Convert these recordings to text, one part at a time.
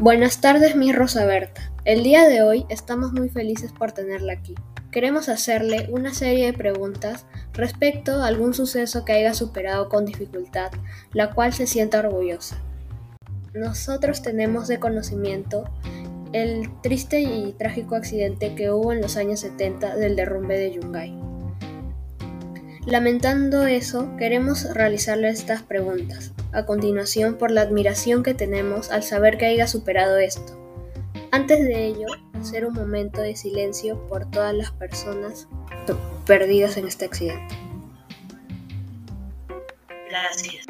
Buenas tardes, mi Rosa Berta. El día de hoy estamos muy felices por tenerla aquí. Queremos hacerle una serie de preguntas respecto a algún suceso que haya superado con dificultad, la cual se sienta orgullosa. Nosotros tenemos de conocimiento el triste y trágico accidente que hubo en los años 70 del derrumbe de Yungay. Lamentando eso, queremos realizarle estas preguntas, a continuación por la admiración que tenemos al saber que haya superado esto. Antes de ello, hacer un momento de silencio por todas las personas perdidas en este accidente. Gracias.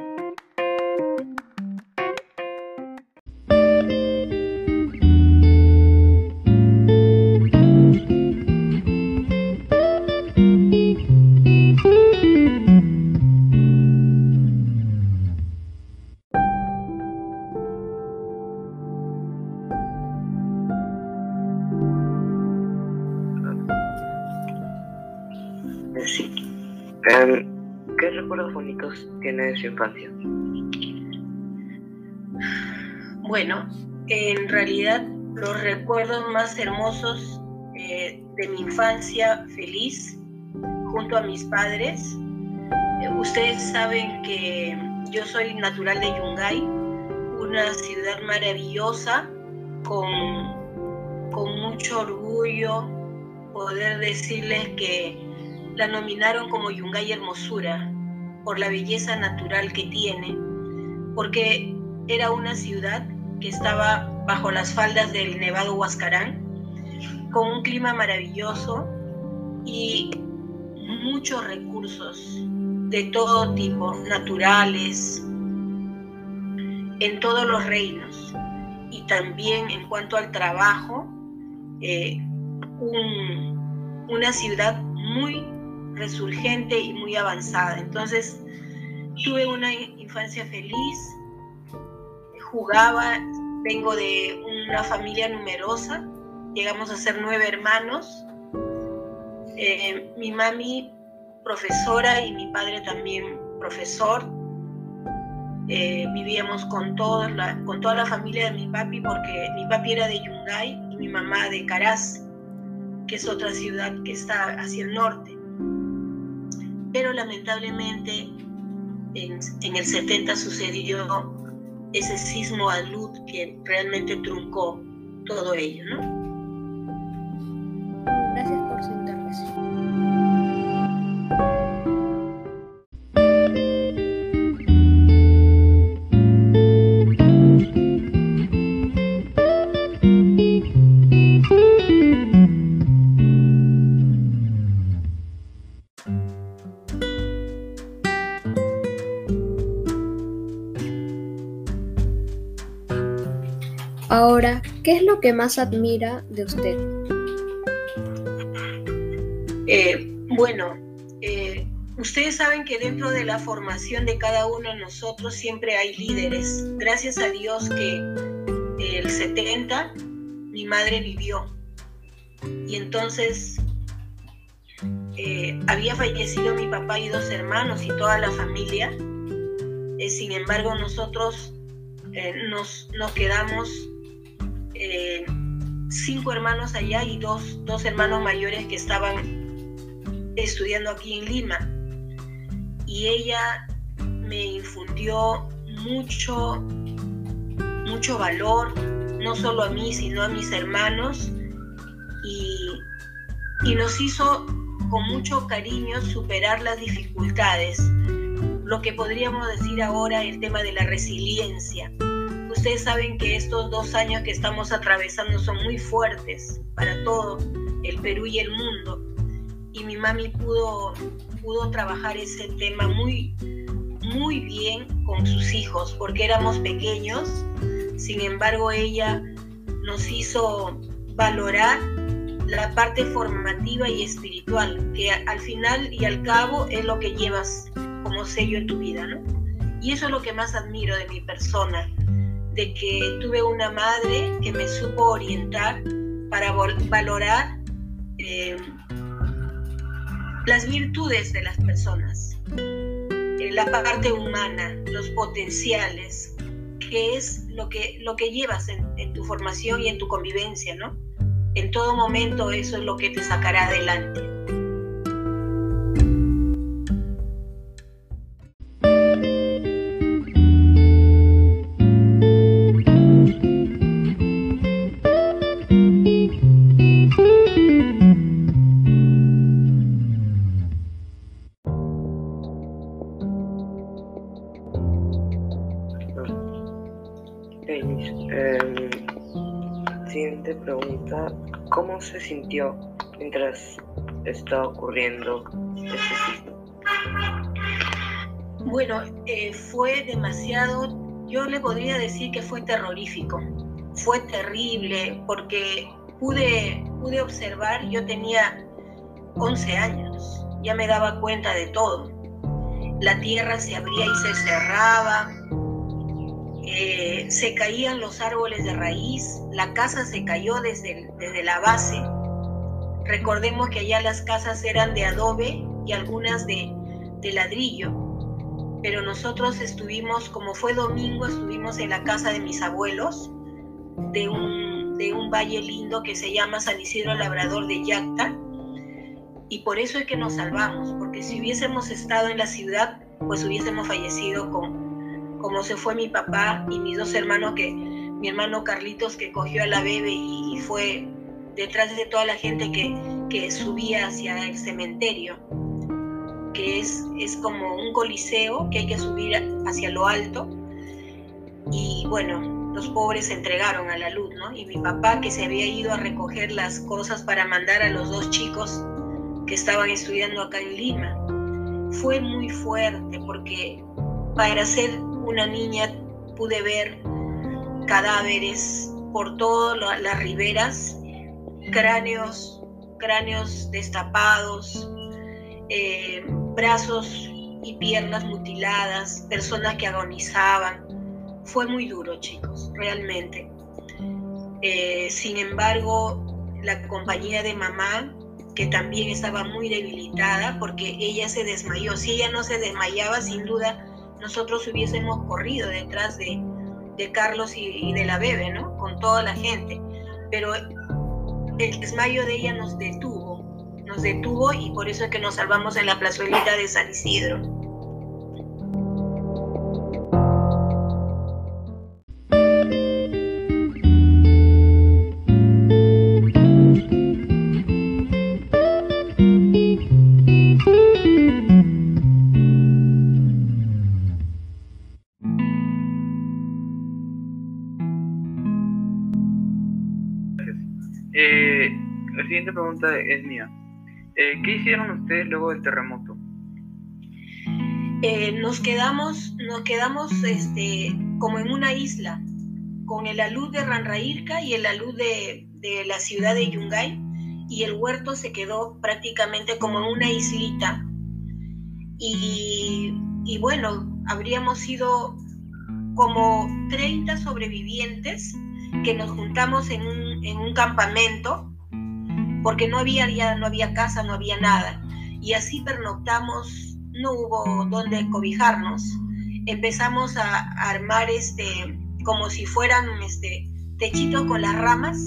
Sí. Em, ¿Qué recuerdos bonitos tiene de su infancia? Bueno, en realidad los recuerdos más hermosos eh, de mi infancia feliz junto a mis padres. Eh, ustedes saben que yo soy natural de Yungay, una ciudad maravillosa con, con mucho orgullo poder decirles que la nominaron como Yungay Hermosura por la belleza natural que tiene, porque era una ciudad que estaba bajo las faldas del Nevado Huascarán, con un clima maravilloso y muchos recursos de todo tipo, naturales, en todos los reinos. Y también en cuanto al trabajo, eh, una ciudad muy resurgente y muy avanzada. Entonces, tuve una infancia feliz, jugaba, vengo de una familia numerosa, llegamos a ser nueve hermanos. Eh, mi mami profesora y mi padre también profesor. Eh, vivíamos con, la, con toda la familia de mi papi porque mi papi era de Yungay y mi mamá de Caraz, que es otra ciudad que está hacia el norte pero lamentablemente en, el 70 sucedió ese sismo a luz que realmente truncó todo ello, ¿no? ¿Qué es lo que más admira de usted? Eh, bueno, eh, ustedes saben que dentro de la formación de cada uno de nosotros siempre hay líderes. Gracias a Dios que el 70 mi madre vivió. Y entonces eh, había fallecido mi papá y dos hermanos y toda la familia. sin embargo, nosotros nos, nos quedamos eh, cinco hermanos allá y dos, dos hermanos mayores que estaban estudiando aquí en Lima. Y ella me infundió mucho, mucho valor, no solo a mí, sino a mis hermanos, y, y nos hizo con mucho cariño superar las dificultades, lo que podríamos decir ahora el tema de la resiliencia Ustedes saben que estos dos años que estamos atravesando son muy fuertes para todo el Perú y el mundo. Y mi mami pudo, pudo trabajar ese tema muy, muy bien con sus hijos, porque éramos pequeños. Sin embargo, ella nos hizo valorar la parte formativa y espiritual, que al final y al cabo es lo que llevas como sello en tu vida, ¿no? Y eso es lo que más admiro de mi persona, que tuve una madre que me supo orientar para valorar eh, las virtudes de las personas, eh, la parte humana, los potenciales que es lo que, lo que llevas en, en tu formación y en tu convivencia, ¿no? En todo momento eso es lo que te sacará adelante. ¿Cómo se sintió mientras estaba ocurriendo este sismo? Bueno, eh, fue demasiado, yo le podría decir que fue terrorífico, fue terrible porque pude, pude observar, yo tenía 11 años, ya me daba cuenta de todo. La tierra se abría y se cerraba, eh, se caían los árboles de raíz, la casa se cayó desde, desde la base. Recordemos que allá las casas eran de adobe y algunas de, de ladrillo, pero nosotros estuvimos, como fue domingo, estuvimos en la casa de mis abuelos, de un, de un valle lindo que se llama San Isidro Labrador de Yacta, y por eso es que nos salvamos, porque si hubiésemos estado en la ciudad, pues hubiésemos fallecido con, como se fue mi papá y mis dos hermanos, que mi hermano Carlitos que cogió a la bebé y, fue detrás de toda la gente que, que, subía hacia el cementerio, que es, es como un coliseo que hay que subir hacia lo alto. Y bueno, los pobres se entregaron a la luz, ¿no? Y mi papá que se había ido a recoger las cosas para mandar a los dos chicos que estaban estudiando acá en Lima. Fue muy fuerte porque para ser una niña pude ver cadáveres por todas las riberas, cráneos, cráneos destapados, eh, brazos y piernas mutiladas, personas que agonizaban. Fue muy duro, chicos, realmente. Eh, sin embargo, la compañía de mamá, que también estaba muy debilitada porque ella se desmayó. Si ella no se desmayaba, sin duda nosotros hubiésemos corrido detrás de, Carlos y, de la bebé, ¿no? Con toda la gente. Pero el desmayo de ella nos detuvo, nos detuvo y por eso es que nos salvamos en la plazuelita de San Isidro. Es mía. Eh, ¿Qué hicieron ustedes luego del terremoto? Eh, nos quedamos, nos quedamos este, como en una isla, con el alud de Ranrairca y el alud de, de la ciudad de Yungay, y el huerto se quedó prácticamente como en una islita. Y, y bueno, habríamos sido como 30 sobrevivientes que nos juntamos en un, en un campamento porque no había no había casa, no había nada. Y así pernoctamos, no hubo donde cobijarnos. Empezamos a armar este como si fueran este techitos con las ramas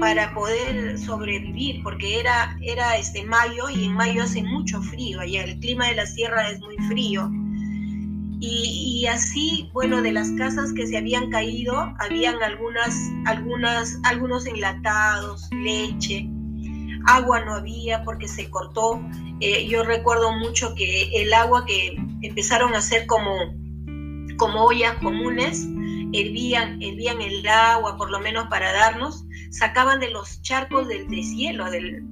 para poder sobrevivir, porque era, era este mayo y en mayo hace mucho frío allá, el clima de la sierra es muy frío y, así, bueno, de las casas que se habían caído, habían algunas, algunas, algunos enlatados, leche, agua no había porque se cortó. Eh, yo recuerdo mucho que el agua que empezaron a hacer como, como ollas comunes, hervían, hervían el agua, por lo menos para darnos, sacaban de los charcos del deshielo, del,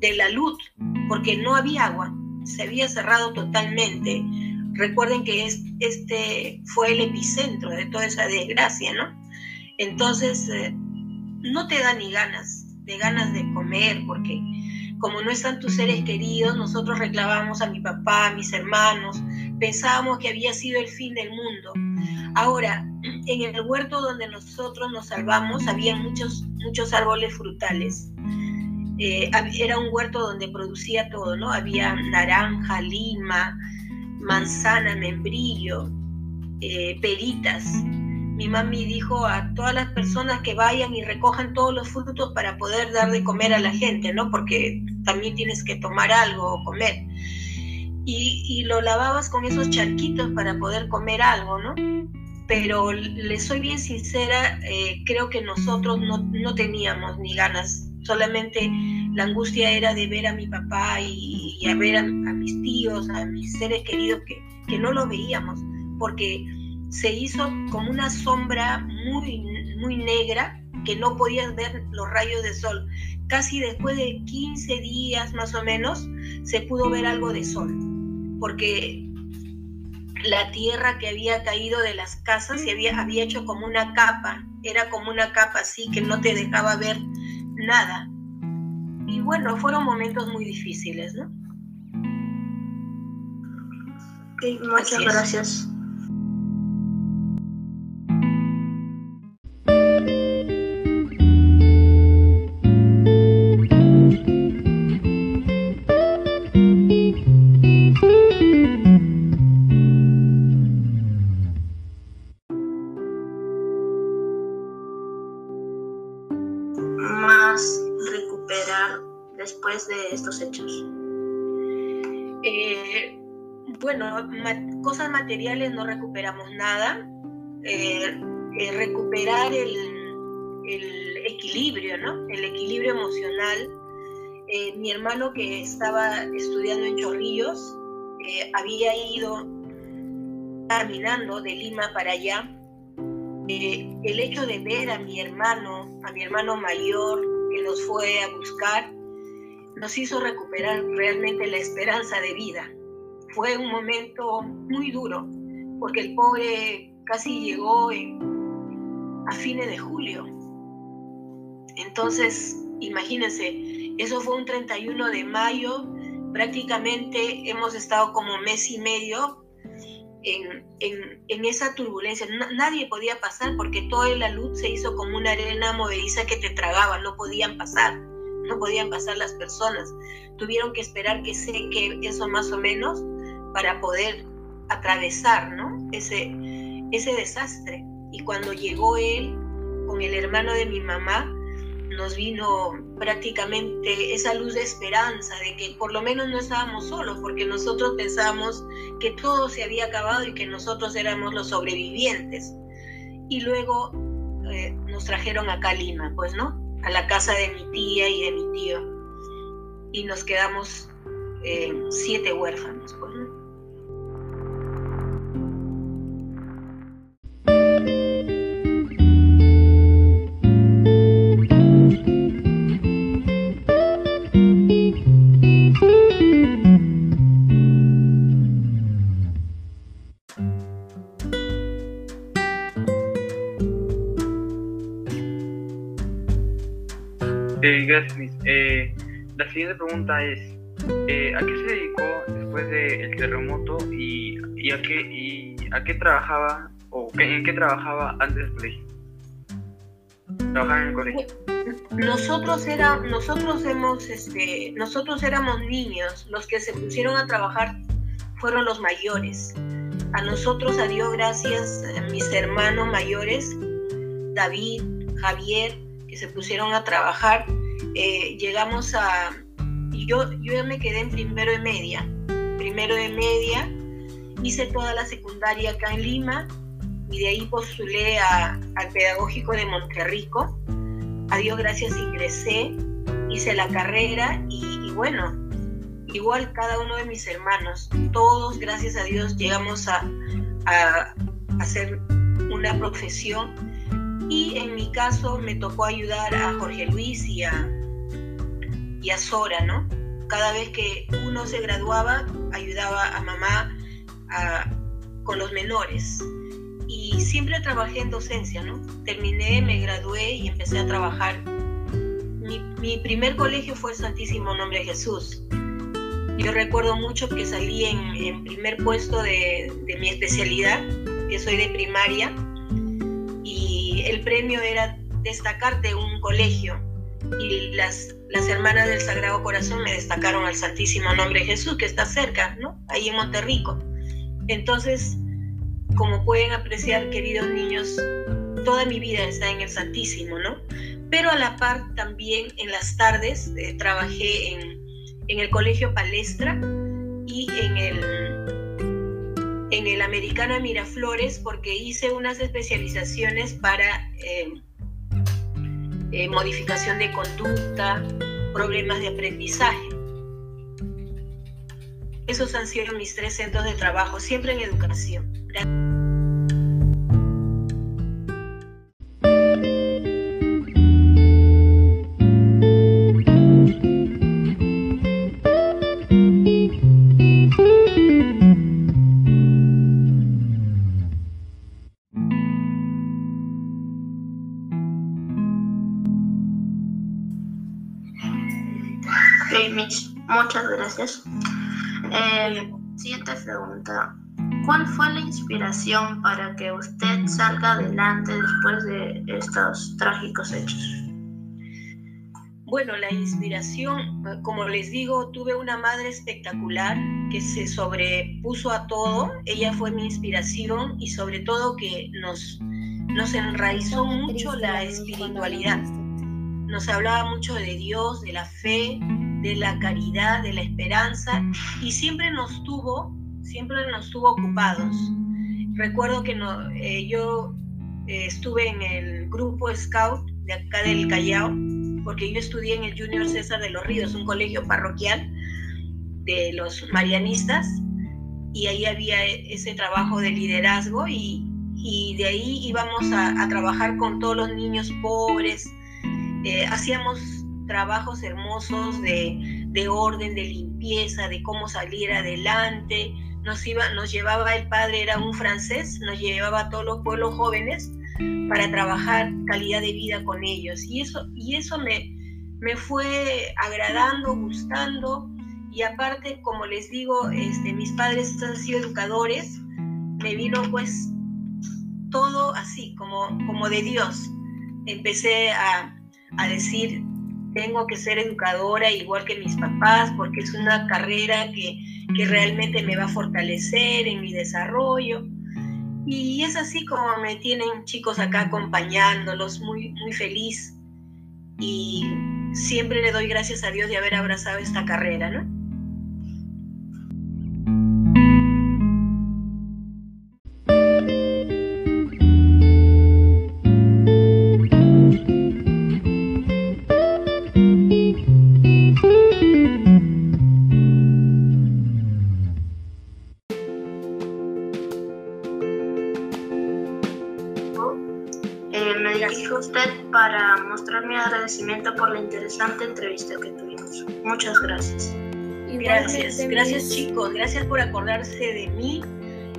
de la luz, porque no había agua, se había cerrado totalmente Recuerden que este fue el epicentro de toda esa desgracia, ¿no? Entonces, eh, no te da ni ganas, de ganas de comer, porque como no están tus seres queridos, nosotros reclamábamos a mi papá, a mis hermanos, pensábamos que había sido el fin del mundo. Ahora, en el huerto donde nosotros nos salvamos, había muchos, muchos árboles frutales. Eh, era un huerto donde producía todo, ¿no? Había naranja, lima, manzana, membrillo, eh, peritas. Mi mami dijo a todas las personas que vayan y recojan todos los frutos para poder dar de comer a la gente, ¿no? Porque también tienes que tomar algo o comer. Y, lo lavabas con esos charquitos para poder comer algo, ¿no? Pero le soy bien sincera, eh, creo que nosotros no, no teníamos ni ganas, solamente la angustia era de ver a mi papá y, a ver a, mis tíos, a mis seres queridos que, que no lo veíamos, porque se hizo como una sombra muy, muy negra que no podías ver los rayos de sol. Casi después de 15 días más o menos se pudo ver algo de sol, porque la tierra que había caído de las casas se había, había hecho como una capa, era como una capa así que no te dejaba ver nada. Y bueno, fueron momentos muy difíciles, ¿no? Muchas gracias. después de estos hechos? Eh, bueno, cosas materiales no recuperamos nada. Eh, eh, recuperar el, equilibrio, ¿no? El equilibrio emocional. mi hermano que estaba estudiando en Chorrillos había ido caminando de Lima para allá. el hecho de ver a mi hermano, a mi hermano mayor, que nos fue a buscar, nos hizo recuperar realmente la esperanza de vida. Fue un momento muy duro, porque el pobre casi llegó a fines de julio. Entonces, imagínense, eso fue un 31 de mayo, prácticamente hemos estado como mes y medio en, en, esa turbulencia. nadie podía pasar porque toda la luz se hizo como una arena movediza que te tragaba, no podían pasar no podían pasar las personas. Tuvieron que esperar que seque eso más o menos para poder atravesar ¿no? ese, desastre. Y cuando llegó él con el hermano de mi mamá, nos vino prácticamente esa luz de esperanza, de que por lo menos no estábamos solos, porque nosotros pensábamos que todo se había acabado y que nosotros éramos los sobrevivientes. Y luego eh, nos trajeron acá a Lima, pues, ¿no? a la casa de mi tía y de mi tío. Y nos quedamos eh, siete huérfanos. Pues, gracias, eh, la siguiente pregunta es, eh, ¿a qué se dedicó después del terremoto y, a qué, y a qué trabajaba o en qué trabajaba antes del colegio? Trabajaba en el colegio. Nosotros era, nosotros hemos, este, nosotros éramos niños, los que se pusieron a trabajar fueron los mayores. A nosotros, a Dios gracias, mis hermanos mayores, David, Javier, que se pusieron a trabajar eh, llegamos a... Yo, yo me quedé en primero de media. Primero de media, hice toda la secundaria acá en Lima y de ahí postulé al Pedagógico de Monterrico. A Dios gracias ingresé, hice la carrera y, bueno, igual cada uno de mis hermanos, todos gracias a Dios llegamos a, a hacer una profesión y en mi caso me tocó ayudar a Jorge Luis y a, y a Sora, ¿no? Cada vez que uno se graduaba, ayudaba a mamá con los menores. Y siempre trabajé en docencia, ¿no? Terminé, me gradué y empecé a trabajar. Mi, primer colegio fue el Santísimo Nombre de Jesús. Yo recuerdo mucho que salí en, primer puesto de, mi especialidad, que soy de primaria, el premio era destacar de un colegio y las, las hermanas del Sagrado Corazón me destacaron al Santísimo Nombre Jesús, que está cerca, ¿no? Ahí en Monterrico. Entonces, como pueden apreciar, queridos niños, toda mi vida está en el Santísimo, ¿no? Pero a la par también en las tardes eh, trabajé en, el Colegio Palestra y en el, en el Americano de Miraflores porque hice unas especializaciones para eh, eh, modificación de conducta, problemas de aprendizaje. Esos han sido mis tres centros de trabajo, siempre en educación. Muchas gracias. Eh, siguiente pregunta. ¿Cuál fue la inspiración para que usted salga adelante después de estos trágicos hechos? Bueno, la inspiración, como les digo, tuve una madre espectacular que se sobrepuso a todo. Ella fue mi inspiración y sobre todo que nos, nos enraizó mucho la espiritualidad. Nos hablaba mucho de Dios, de la fe, de la caridad, de la esperanza y siempre nos tuvo, siempre nos tuvo ocupados. Recuerdo que no, eh, yo eh, estuve en el grupo Scout de acá del Callao, porque yo estudié en el Junior César de los Ríos, un colegio parroquial de los marianistas, y ahí había ese trabajo de liderazgo y, y de ahí íbamos a, a, trabajar con todos los niños pobres, eh, hacíamos trabajos hermosos de, de, orden, de limpieza, de cómo salir adelante. Nos, iba, nos llevaba el padre, era un francés, nos llevaba a todos los pueblos jóvenes para trabajar calidad de vida con ellos. Y eso, y eso me, me fue agradando, gustando. Y aparte, como les digo, este, mis padres han sido educadores, me vino pues todo así, como, como de Dios. Empecé a, a decir, tengo que ser educadora igual que mis papás, porque es una carrera que, que realmente me va a fortalecer en mi desarrollo. Y es así como me tienen chicos acá acompañándolos, muy, muy feliz. Y siempre le doy gracias a Dios de haber abrazado esta carrera, ¿no? Usted para mostrar mi agradecimiento por la interesante entrevista que tuvimos. Muchas gracias. Gracias, gracias chicos, gracias por acordarse de mí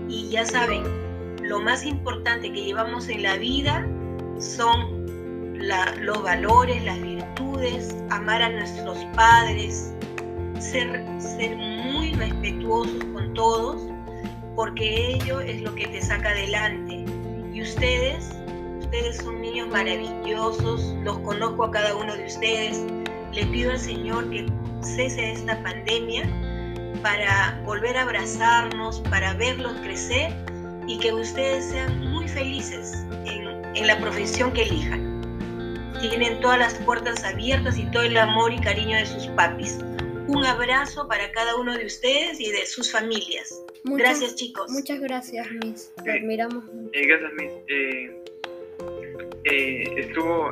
y ya saben, lo más importante que llevamos en la vida son los valores, las virtudes, amar a nuestros padres, ser, ser muy respetuosos con todos, porque ello es lo que te saca adelante. Y ustedes ustedes son niños maravillosos, los conozco a cada uno de ustedes. Le pido al Señor que cese esta pandemia para volver a abrazarnos, para verlos crecer y que ustedes sean muy felices en, en la profesión que elijan. Tienen todas las puertas abiertas y todo el amor y cariño de sus papis. Un abrazo para cada uno de ustedes y de sus familias. gracias, chicos. Muchas gracias, Miss. Te admiramos. Eh, gracias, Miss. Eh, eh, estuvo...